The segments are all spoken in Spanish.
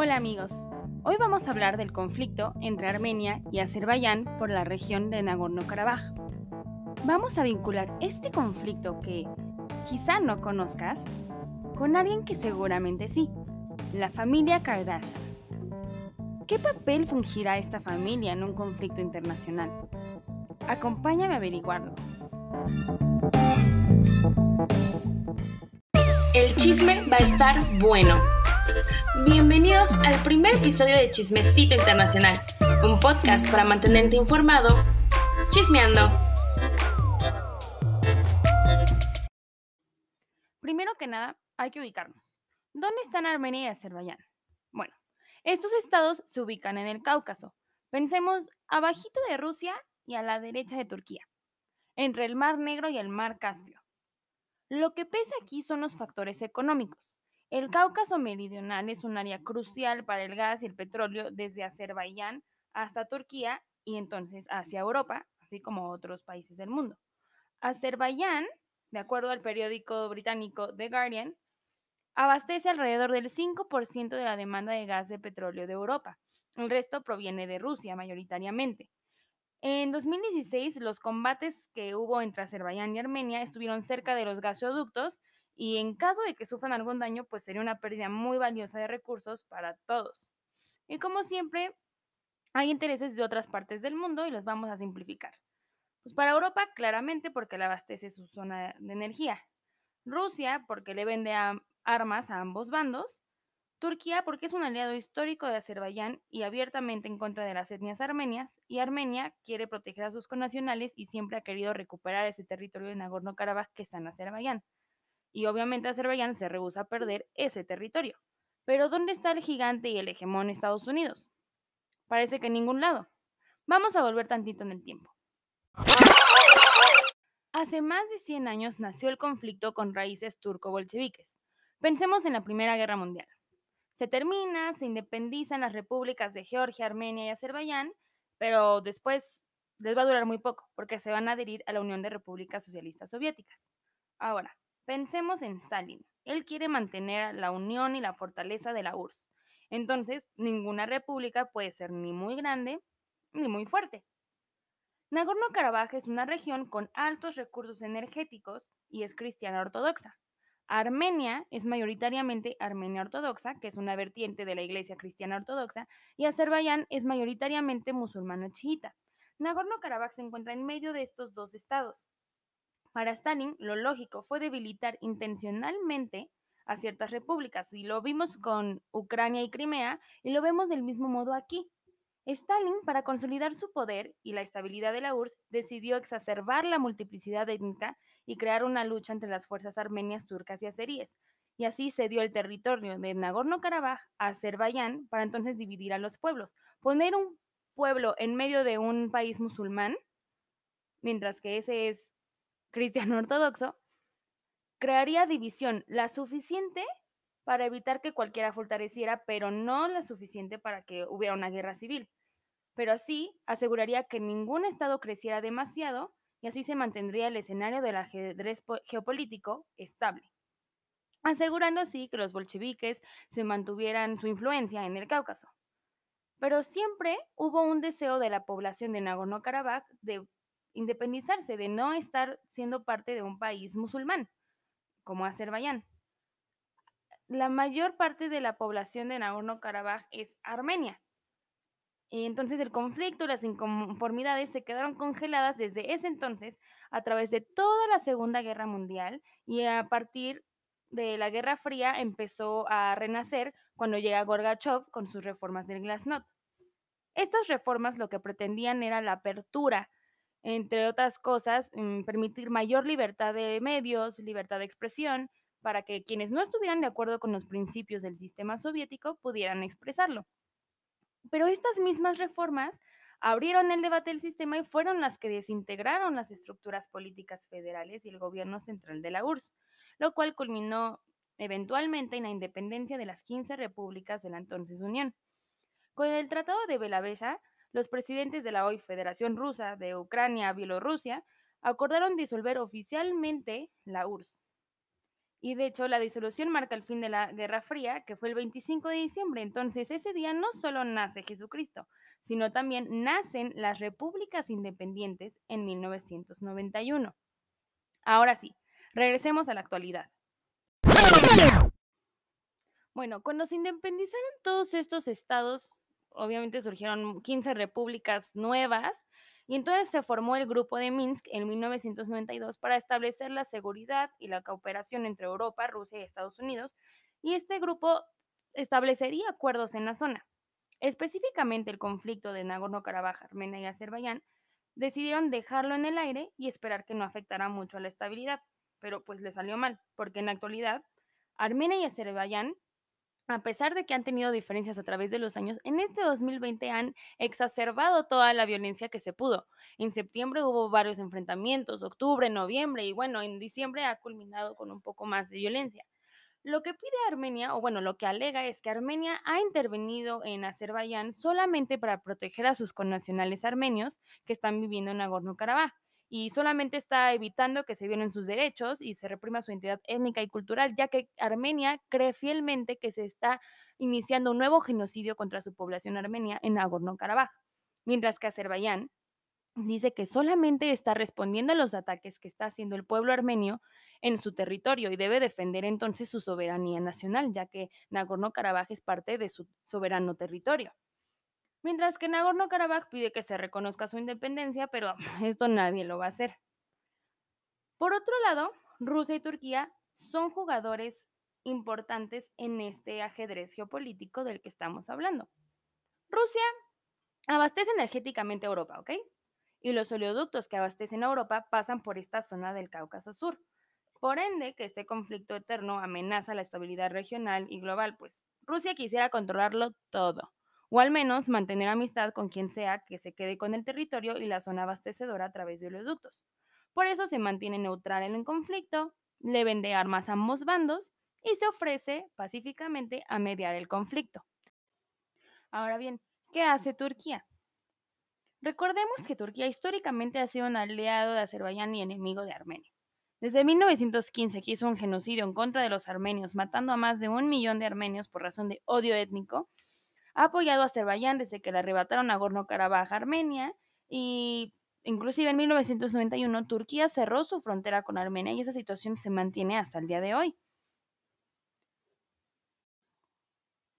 Hola amigos, hoy vamos a hablar del conflicto entre Armenia y Azerbaiyán por la región de Nagorno-Karabaj. Vamos a vincular este conflicto que quizá no conozcas con alguien que seguramente sí, la familia Kardashian. ¿Qué papel fungirá esta familia en un conflicto internacional? Acompáñame a averiguarlo. El chisme va a estar bueno. Bienvenidos al primer episodio de Chismecito Internacional, un podcast para mantenerte informado, chismeando. Primero que nada, hay que ubicarnos. ¿Dónde están Armenia y Azerbaiyán? Bueno, estos estados se ubican en el Cáucaso. Pensemos abajito de Rusia y a la derecha de Turquía, entre el Mar Negro y el Mar Caspio. Lo que pesa aquí son los factores económicos. El Cáucaso Meridional es un área crucial para el gas y el petróleo desde Azerbaiyán hasta Turquía y entonces hacia Europa, así como otros países del mundo. Azerbaiyán, de acuerdo al periódico británico The Guardian, abastece alrededor del 5% de la demanda de gas de petróleo de Europa. El resto proviene de Rusia mayoritariamente. En 2016, los combates que hubo entre Azerbaiyán y Armenia estuvieron cerca de los gasoductos y en caso de que sufran algún daño, pues sería una pérdida muy valiosa de recursos para todos. Y como siempre, hay intereses de otras partes del mundo y los vamos a simplificar. Pues para Europa, claramente porque le abastece su zona de energía. Rusia, porque le vende armas a ambos bandos. Turquía, porque es un aliado histórico de Azerbaiyán y abiertamente en contra de las etnias armenias. Y Armenia quiere proteger a sus connacionales y siempre ha querido recuperar ese territorio de Nagorno-Karabaj que está en Azerbaiyán y obviamente Azerbaiyán se rehúsa a perder ese territorio. Pero ¿dónde está el gigante y el hegemón Estados Unidos? Parece que en ningún lado. Vamos a volver tantito en el tiempo. Hace más de 100 años nació el conflicto con raíces turco-bolcheviques. Pensemos en la Primera Guerra Mundial. Se termina, se independizan las repúblicas de Georgia, Armenia y Azerbaiyán, pero después les va a durar muy poco, porque se van a adherir a la Unión de Repúblicas Socialistas Soviéticas. Ahora, Pensemos en Stalin. Él quiere mantener la unión y la fortaleza de la URSS. Entonces, ninguna república puede ser ni muy grande ni muy fuerte. Nagorno-Karabaj es una región con altos recursos energéticos y es cristiana ortodoxa. Armenia es mayoritariamente armenia ortodoxa, que es una vertiente de la Iglesia cristiana ortodoxa, y Azerbaiyán es mayoritariamente musulmana chiita. Nagorno-Karabaj se encuentra en medio de estos dos estados. Para Stalin, lo lógico fue debilitar intencionalmente a ciertas repúblicas, y lo vimos con Ucrania y Crimea, y lo vemos del mismo modo aquí. Stalin, para consolidar su poder y la estabilidad de la URSS, decidió exacerbar la multiplicidad étnica y crear una lucha entre las fuerzas armenias, turcas y azeríes. Y así se dio el territorio de Nagorno-Karabaj a Azerbaiyán para entonces dividir a los pueblos. Poner un pueblo en medio de un país musulmán, mientras que ese es cristiano ortodoxo, crearía división la suficiente para evitar que cualquiera fortaleciera, pero no la suficiente para que hubiera una guerra civil. Pero así aseguraría que ningún estado creciera demasiado y así se mantendría el escenario del ajedrez geopolítico estable, asegurando así que los bolcheviques se mantuvieran su influencia en el Cáucaso. Pero siempre hubo un deseo de la población de Nagorno-Karabaj de independizarse, de no estar siendo parte de un país musulmán, como Azerbaiyán. La mayor parte de la población de Nagorno-Karabaj es armenia. Y entonces el conflicto y las inconformidades se quedaron congeladas desde ese entonces a través de toda la Segunda Guerra Mundial y a partir de la Guerra Fría empezó a renacer cuando llega Gorbachev con sus reformas del Glasnost. Estas reformas lo que pretendían era la apertura entre otras cosas, mm, permitir mayor libertad de medios, libertad de expresión, para que quienes no estuvieran de acuerdo con los principios del sistema soviético pudieran expresarlo. Pero estas mismas reformas abrieron el debate del sistema y fueron las que desintegraron las estructuras políticas federales y el gobierno central de la URSS, lo cual culminó eventualmente en la independencia de las 15 repúblicas de la entonces Unión. Con el Tratado de Belavella, los presidentes de la hoy Federación Rusa, de Ucrania, Bielorrusia, acordaron disolver oficialmente la URSS. Y de hecho, la disolución marca el fin de la Guerra Fría, que fue el 25 de diciembre. Entonces, ese día no solo nace Jesucristo, sino también nacen las repúblicas independientes en 1991. Ahora sí, regresemos a la actualidad. Bueno, cuando se independizaron todos estos estados, obviamente surgieron 15 repúblicas nuevas y entonces se formó el Grupo de Minsk en 1992 para establecer la seguridad y la cooperación entre Europa, Rusia y Estados Unidos, y este grupo establecería acuerdos en la zona. Específicamente el conflicto de Nagorno-Karabaj, Armenia y Azerbaiyán decidieron dejarlo en el aire y esperar que no afectara mucho a la estabilidad, pero pues le salió mal, porque en la actualidad Armenia y Azerbaiyán a pesar de que han tenido diferencias a través de los años, en este 2020 han exacerbado toda la violencia que se pudo. En septiembre hubo varios enfrentamientos, octubre, noviembre y bueno, en diciembre ha culminado con un poco más de violencia. Lo que pide Armenia, o bueno, lo que alega es que Armenia ha intervenido en Azerbaiyán solamente para proteger a sus connacionales armenios que están viviendo en Nagorno-Karabaj y solamente está evitando que se violen sus derechos y se reprima su identidad étnica y cultural, ya que Armenia cree fielmente que se está iniciando un nuevo genocidio contra su población armenia en Nagorno-Karabaj, mientras que Azerbaiyán dice que solamente está respondiendo a los ataques que está haciendo el pueblo armenio en su territorio y debe defender entonces su soberanía nacional, ya que Nagorno-Karabaj es parte de su soberano territorio. Mientras que Nagorno-Karabaj pide que se reconozca su independencia, pero esto nadie lo va a hacer. Por otro lado, Rusia y Turquía son jugadores importantes en este ajedrez geopolítico del que estamos hablando. Rusia abastece energéticamente a Europa, ¿ok? Y los oleoductos que abastecen a Europa pasan por esta zona del Cáucaso Sur. Por ende, que este conflicto eterno amenaza la estabilidad regional y global, pues Rusia quisiera controlarlo todo o al menos mantener amistad con quien sea que se quede con el territorio y la zona abastecedora a través de oleoductos. Por eso se mantiene neutral en el conflicto, le vende armas a ambos bandos y se ofrece pacíficamente a mediar el conflicto. Ahora bien, ¿qué hace Turquía? Recordemos que Turquía históricamente ha sido un aliado de Azerbaiyán y enemigo de Armenia. Desde 1915 que hizo un genocidio en contra de los armenios, matando a más de un millón de armenios por razón de odio étnico, ha apoyado a Azerbaiyán desde que le arrebataron a Nagorno-Karabaj Armenia y inclusive en 1991 Turquía cerró su frontera con Armenia y esa situación se mantiene hasta el día de hoy.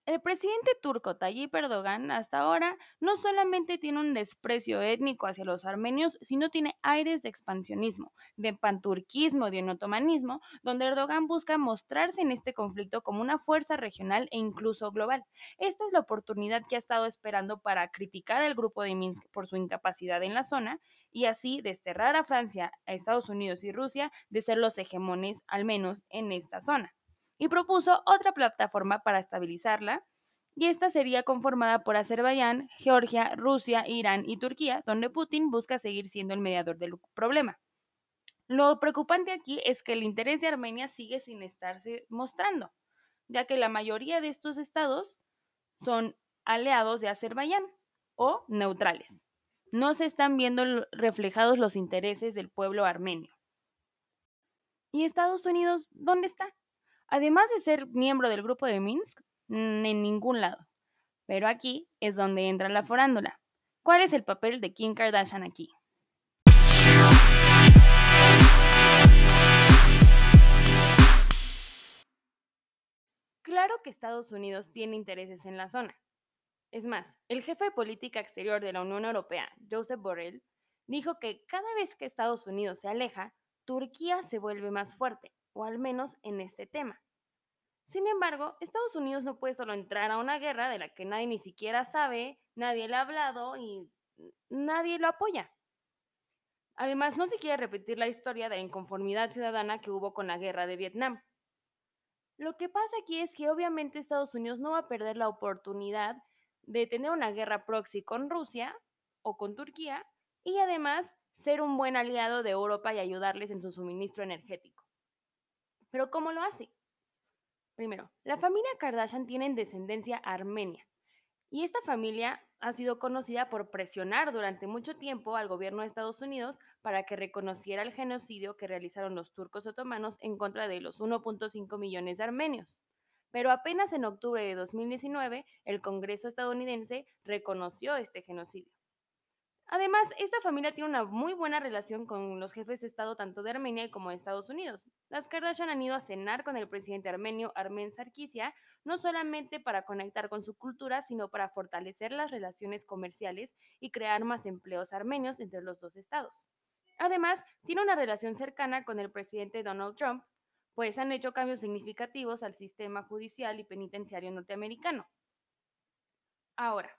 El presidente turco Tayyip Erdogan hasta ahora no solamente tiene un desprecio étnico hacia los armenios, sino tiene aires de expansionismo, de panturquismo, de otomanismo, donde Erdogan busca mostrarse en este conflicto como una fuerza regional e incluso global. Esta es la oportunidad que ha estado esperando para criticar al grupo de Minsk por su incapacidad en la zona y así desterrar a Francia, a Estados Unidos y Rusia de ser los hegemones, al menos en esta zona y propuso otra plataforma para estabilizarla, y esta sería conformada por Azerbaiyán, Georgia, Rusia, Irán y Turquía, donde Putin busca seguir siendo el mediador del problema. Lo preocupante aquí es que el interés de Armenia sigue sin estarse mostrando, ya que la mayoría de estos estados son aliados de Azerbaiyán o neutrales. No se están viendo reflejados los intereses del pueblo armenio. ¿Y Estados Unidos dónde está? Además de ser miembro del grupo de Minsk, en ningún lado. Pero aquí es donde entra la forándula. ¿Cuál es el papel de Kim Kardashian aquí? Claro que Estados Unidos tiene intereses en la zona. Es más, el jefe de política exterior de la Unión Europea, Joseph Borrell, dijo que cada vez que Estados Unidos se aleja, Turquía se vuelve más fuerte o al menos en este tema. Sin embargo, Estados Unidos no puede solo entrar a una guerra de la que nadie ni siquiera sabe, nadie le ha hablado y nadie lo apoya. Además, no se quiere repetir la historia de la inconformidad ciudadana que hubo con la guerra de Vietnam. Lo que pasa aquí es que obviamente Estados Unidos no va a perder la oportunidad de tener una guerra proxy con Rusia o con Turquía y además ser un buen aliado de Europa y ayudarles en su suministro energético. Pero ¿cómo lo hace? Primero, la familia Kardashian tiene descendencia armenia. Y esta familia ha sido conocida por presionar durante mucho tiempo al gobierno de Estados Unidos para que reconociera el genocidio que realizaron los turcos otomanos en contra de los 1.5 millones de armenios. Pero apenas en octubre de 2019, el Congreso estadounidense reconoció este genocidio. Además, esta familia tiene una muy buena relación con los jefes de Estado tanto de Armenia como de Estados Unidos. Las Kardashian han ido a cenar con el presidente armenio Armen Sarkisian, no solamente para conectar con su cultura, sino para fortalecer las relaciones comerciales y crear más empleos armenios entre los dos estados. Además, tiene una relación cercana con el presidente Donald Trump, pues han hecho cambios significativos al sistema judicial y penitenciario norteamericano. Ahora,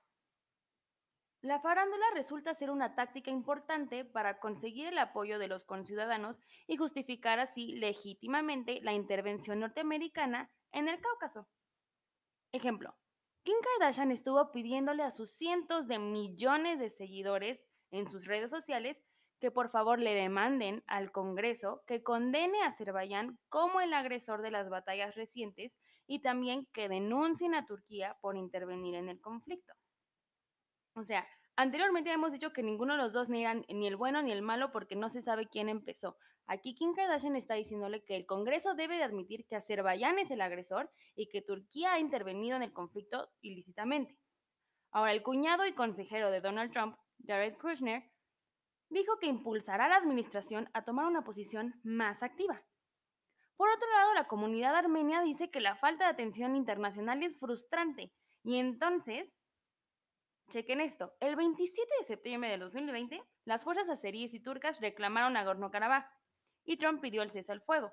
la farándula resulta ser una táctica importante para conseguir el apoyo de los conciudadanos y justificar así legítimamente la intervención norteamericana en el Cáucaso. Ejemplo, Kim Kardashian estuvo pidiéndole a sus cientos de millones de seguidores en sus redes sociales que por favor le demanden al Congreso que condene a Azerbaiyán como el agresor de las batallas recientes y también que denuncien a Turquía por intervenir en el conflicto. O sea, anteriormente hemos dicho que ninguno de los dos ni eran ni el bueno ni el malo porque no se sabe quién empezó. Aquí Kim Kardashian está diciéndole que el Congreso debe de admitir que Azerbaiyán es el agresor y que Turquía ha intervenido en el conflicto ilícitamente. Ahora, el cuñado y consejero de Donald Trump, Jared Kushner, dijo que impulsará a la administración a tomar una posición más activa. Por otro lado, la comunidad armenia dice que la falta de atención internacional es frustrante y entonces Chequen esto. El 27 de septiembre de 2020, las fuerzas azeríes y turcas reclamaron a Nagorno-Karabaj y Trump pidió el cese al fuego.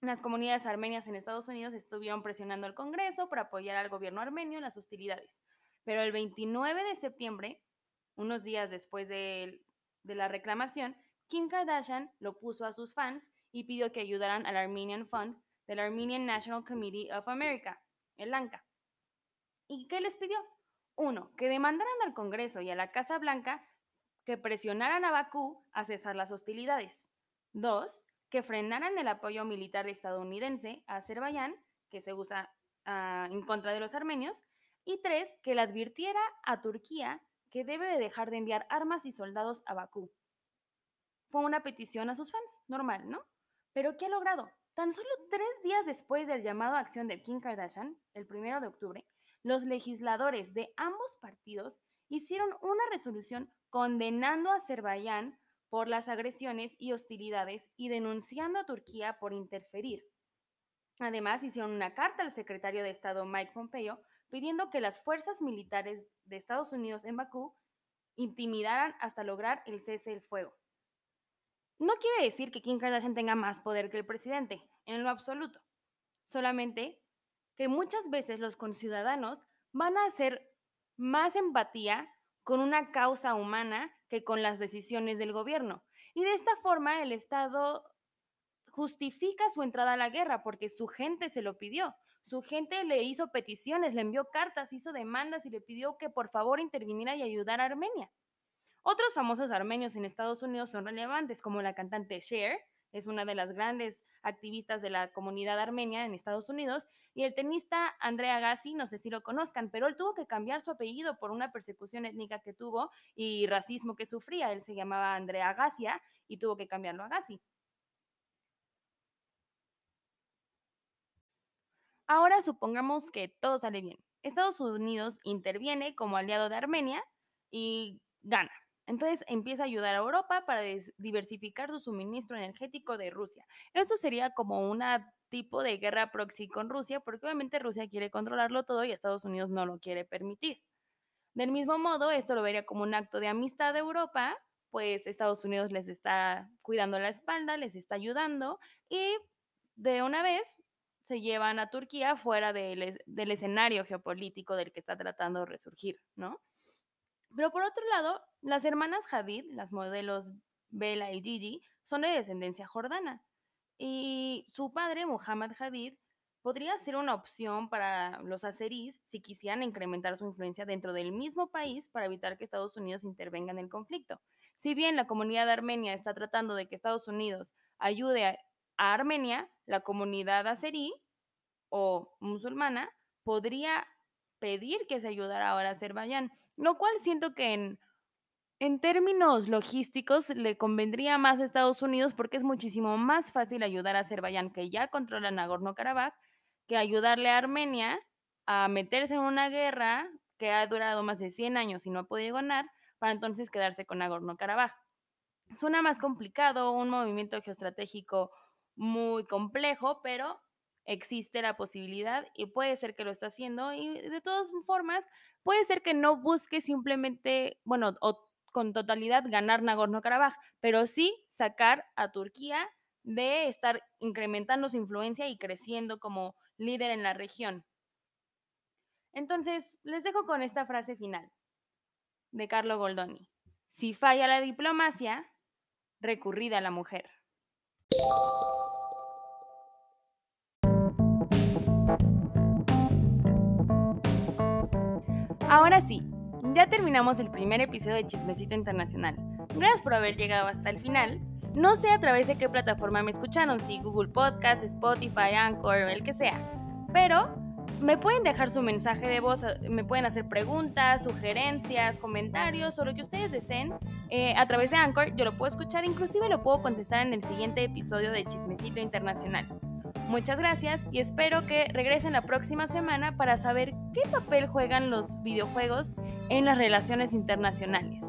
Las comunidades armenias en Estados Unidos estuvieron presionando al Congreso para apoyar al gobierno armenio en las hostilidades. Pero el 29 de septiembre, unos días después de, de la reclamación, Kim Kardashian lo puso a sus fans y pidió que ayudaran al Armenian Fund del Armenian National Committee of America, el ANCA. ¿Y qué les pidió? Uno, que demandaran al Congreso y a la Casa Blanca que presionaran a Bakú a cesar las hostilidades. Dos, que frenaran el apoyo militar estadounidense a Azerbaiyán, que se usa ah, en contra de los armenios. Y tres, que le advirtiera a Turquía que debe de dejar de enviar armas y soldados a Bakú. Fue una petición a sus fans, normal, ¿no? Pero ¿qué ha logrado? Tan solo tres días después del llamado a acción de Kim Kardashian, el primero de octubre, los legisladores de ambos partidos hicieron una resolución condenando a Azerbaiyán por las agresiones y hostilidades y denunciando a Turquía por interferir. Además, hicieron una carta al secretario de Estado Mike Pompeo pidiendo que las fuerzas militares de Estados Unidos en Bakú intimidaran hasta lograr el cese del fuego. No quiere decir que Kim Kardashian tenga más poder que el presidente, en lo absoluto. Solamente que muchas veces los conciudadanos van a hacer más empatía con una causa humana que con las decisiones del gobierno. Y de esta forma el Estado justifica su entrada a la guerra porque su gente se lo pidió. Su gente le hizo peticiones, le envió cartas, hizo demandas y le pidió que por favor interviniera y ayudara a Armenia. Otros famosos armenios en Estados Unidos son relevantes, como la cantante Cher, es una de las grandes activistas de la comunidad armenia en Estados Unidos, y el tenista Andrea Agassi, no sé si lo conozcan, pero él tuvo que cambiar su apellido por una persecución étnica que tuvo y racismo que sufría. Él se llamaba Andrea Agassia y tuvo que cambiarlo a Agassi. Ahora supongamos que todo sale bien. Estados Unidos interviene como aliado de Armenia y gana. Entonces empieza a ayudar a Europa para diversificar su suministro energético de Rusia. Esto sería como un tipo de guerra proxy con Rusia, porque obviamente Rusia quiere controlarlo todo y Estados Unidos no lo quiere permitir. Del mismo modo, esto lo vería como un acto de amistad de Europa, pues Estados Unidos les está cuidando la espalda, les está ayudando y de una vez se llevan a Turquía fuera del, escenario geopolítico del que está tratando de resurgir, ¿no? Pero por otro lado, las hermanas Hadid, las modelos Bella y Gigi, son de descendencia jordana. Y su padre, Muhammad Hadid, podría ser una opción para los azeríes si quisieran incrementar su influencia dentro del mismo país para evitar que Estados Unidos intervenga en el conflicto. Si bien la comunidad armenia está tratando de que Estados Unidos ayude a, a Armenia, la comunidad azerí o musulmana podría pedir que se ayudara ahora a Azerbaiyán, lo cual siento que en, en términos logísticos le convendría más a Estados Unidos porque es muchísimo más fácil ayudar a Azerbaiyán, que ya controla Nagorno-Karabaj, que ayudarle a Armenia a meterse en una guerra que ha durado más de 100 años y no ha podido ganar, para entonces quedarse con Nagorno-Karabaj. Suena más complicado, un movimiento geoestratégico muy complejo, pero existe la posibilidad y puede ser que lo está haciendo y de todas formas puede ser que no busque simplemente, bueno, o con totalidad ganar Nagorno-Karabaj, pero sí sacar a Turquía de estar incrementando su influencia y creciendo como líder en la región. Entonces, les dejo con esta frase final de Carlo Goldoni. Si falla la diplomacia, recurrida a la mujer. Ahora sí, ya terminamos el primer episodio de Chismecito Internacional. Gracias por haber llegado hasta el final. No sé a través de qué plataforma me escucharon, si Google Podcast, Spotify, Anchor, el que sea. Pero me pueden dejar su mensaje de voz, me pueden hacer preguntas, sugerencias, comentarios o lo que ustedes deseen eh, a través de Anchor. Yo lo puedo escuchar, inclusive lo puedo contestar en el siguiente episodio de Chismecito Internacional. Muchas gracias y espero que regresen la próxima semana para saber qué papel juegan los videojuegos en las relaciones internacionales.